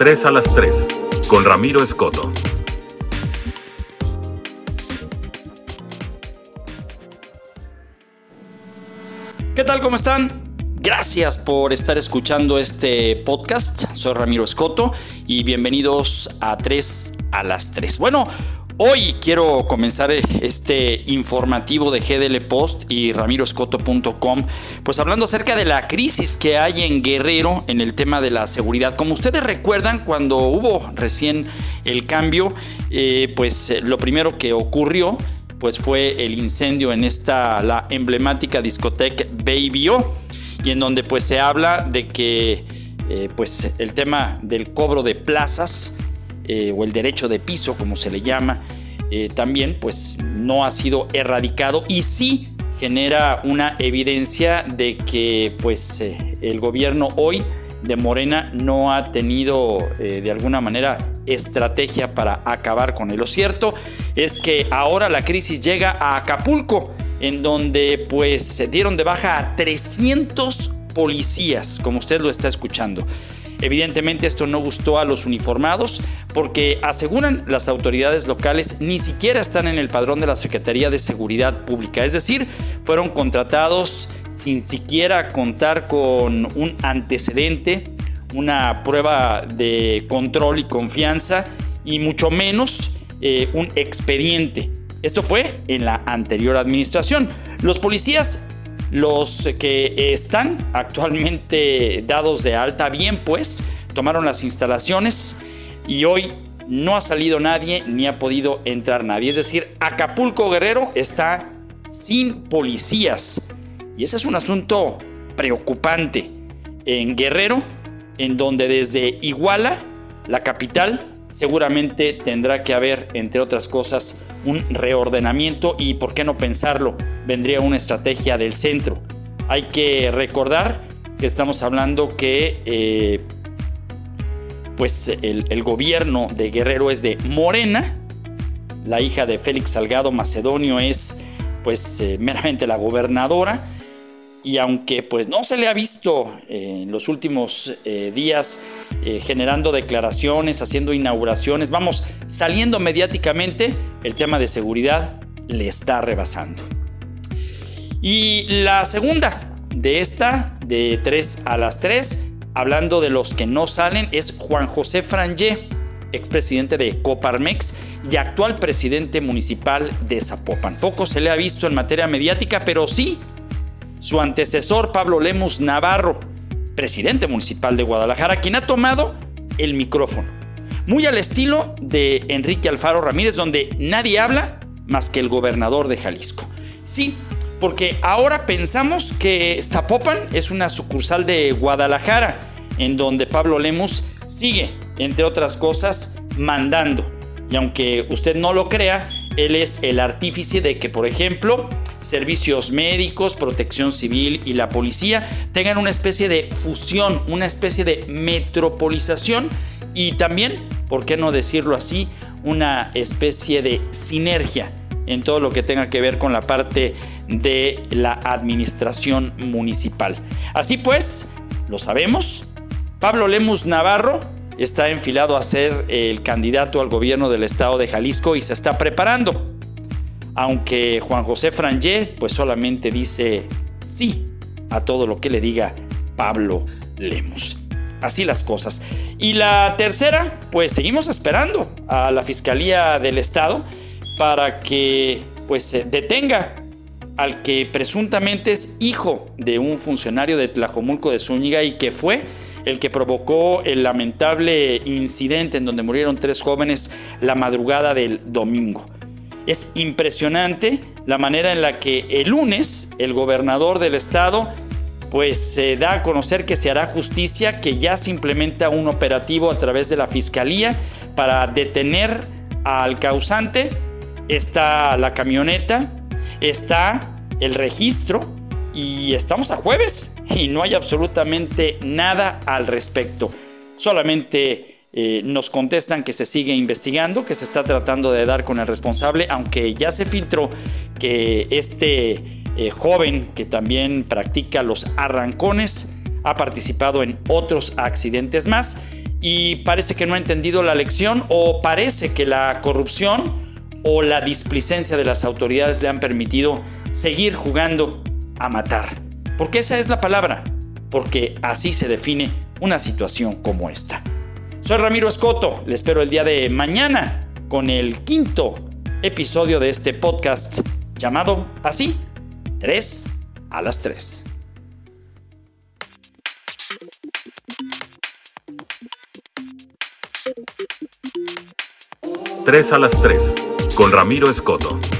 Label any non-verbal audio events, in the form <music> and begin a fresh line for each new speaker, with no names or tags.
3 a las 3 con Ramiro Escoto.
¿Qué tal? ¿Cómo están? Gracias por estar escuchando este podcast. Soy Ramiro Escoto y bienvenidos a 3 a las 3. Bueno, Hoy quiero comenzar este informativo de GDL Post y ramiroscoto.com, pues hablando acerca de la crisis que hay en Guerrero en el tema de la seguridad. Como ustedes recuerdan, cuando hubo recién el cambio, eh, pues eh, lo primero que ocurrió pues fue el incendio en esta la emblemática discoteca Baby O y en donde pues se habla de que eh, pues el tema del cobro de plazas eh, o el derecho de piso, como se le llama, eh, también pues no ha sido erradicado y sí genera una evidencia de que pues eh, el gobierno hoy de Morena no ha tenido de alguna manera estrategia para acabar con él. Lo cierto es que ahora la crisis llega a Acapulco, en donde pues se dieron de baja a 300 policías, como usted lo está escuchando. Evidentemente esto no gustó a los uniformados porque aseguran las autoridades locales ni siquiera están en el padrón de la Secretaría de Seguridad Pública. Es decir, fueron contratados sin siquiera contar con un antecedente, una prueba de control y confianza y mucho menos eh, un expediente. Esto fue en la anterior administración. Los policías los que están actualmente dados de alta, bien pues, tomaron las instalaciones y hoy no ha salido nadie ni ha podido entrar nadie. Es decir, Acapulco Guerrero está sin policías. Y ese es un asunto preocupante en Guerrero, en donde desde Iguala, la capital, seguramente tendrá que haber, entre otras cosas, un reordenamiento y, ¿por qué no pensarlo? Vendría una estrategia del centro. Hay que recordar que estamos hablando que eh, pues el, gobierno de Guerrero es de Morena, la hija de Félix Salgado Macedonio es pues eh, <laughs> meramente la gobernadora y aunque pues no se le ha visto en los últimos eh, días eh, generando declaraciones, haciendo inauguraciones, vamos, saliendo mediáticamente, el tema de seguridad le está rebasando. Y la segunda de esta, de 3 a las 3, hablando de los que no salen, es Juan José Frangé, expresidente de Coparmex y actual presidente municipal de Zapopan. Poco se le ha visto en materia mediática, pero sí su antecesor Pablo Lemus Navarro, presidente municipal de Guadalajara, quien ha tomado el micrófono. Muy al estilo de Enrique Alfaro Ramírez, donde nadie habla más que el gobernador de Jalisco. Sí, porque ahora pensamos que Zapopan es una sucursal de Guadalajara, en donde Pablo Lemus sigue, entre otras cosas, mandando. Y aunque usted no lo crea, él es el artífice de que, por ejemplo, servicios médicos, protección civil y la policía tengan una especie de fusión, una especie de metropolización y también, ¿por qué no decirlo así?, una especie de sinergia en todo lo que tenga que ver con la parte de la administración municipal. Así pues, lo sabemos, Pablo Lemus Navarro está enfilado a ser el candidato al gobierno del estado de Jalisco y se está preparando aunque Juan José Frangé pues solamente dice sí a todo lo que le diga Pablo Lemos. Así las cosas. Y la tercera, pues seguimos esperando a la Fiscalía del Estado para que pues se detenga al que presuntamente es hijo de un funcionario de Tlajomulco de Zúñiga y que fue el que provocó el lamentable incidente en donde murieron tres jóvenes la madrugada del domingo. Es impresionante la manera en la que el lunes el gobernador del estado pues se da a conocer que se hará justicia, que ya se implementa un operativo a través de la fiscalía para detener al causante. Está la camioneta, está el registro y estamos a jueves y no hay absolutamente nada al respecto. Solamente eh, nos contestan que se sigue investigando, que se está tratando de dar con el responsable, aunque ya se filtró que este eh, joven que también practica los arrancones ha participado en otros accidentes más y parece que no ha entendido la lección o parece que la corrupción o la displicencia de las autoridades le han permitido seguir jugando a matar. Porque esa es la palabra, porque así se define una situación como esta. Soy Ramiro Escoto, le espero el día de mañana con el quinto episodio de este podcast llamado así, 3 a las 3.
3 a las 3, con Ramiro Escoto.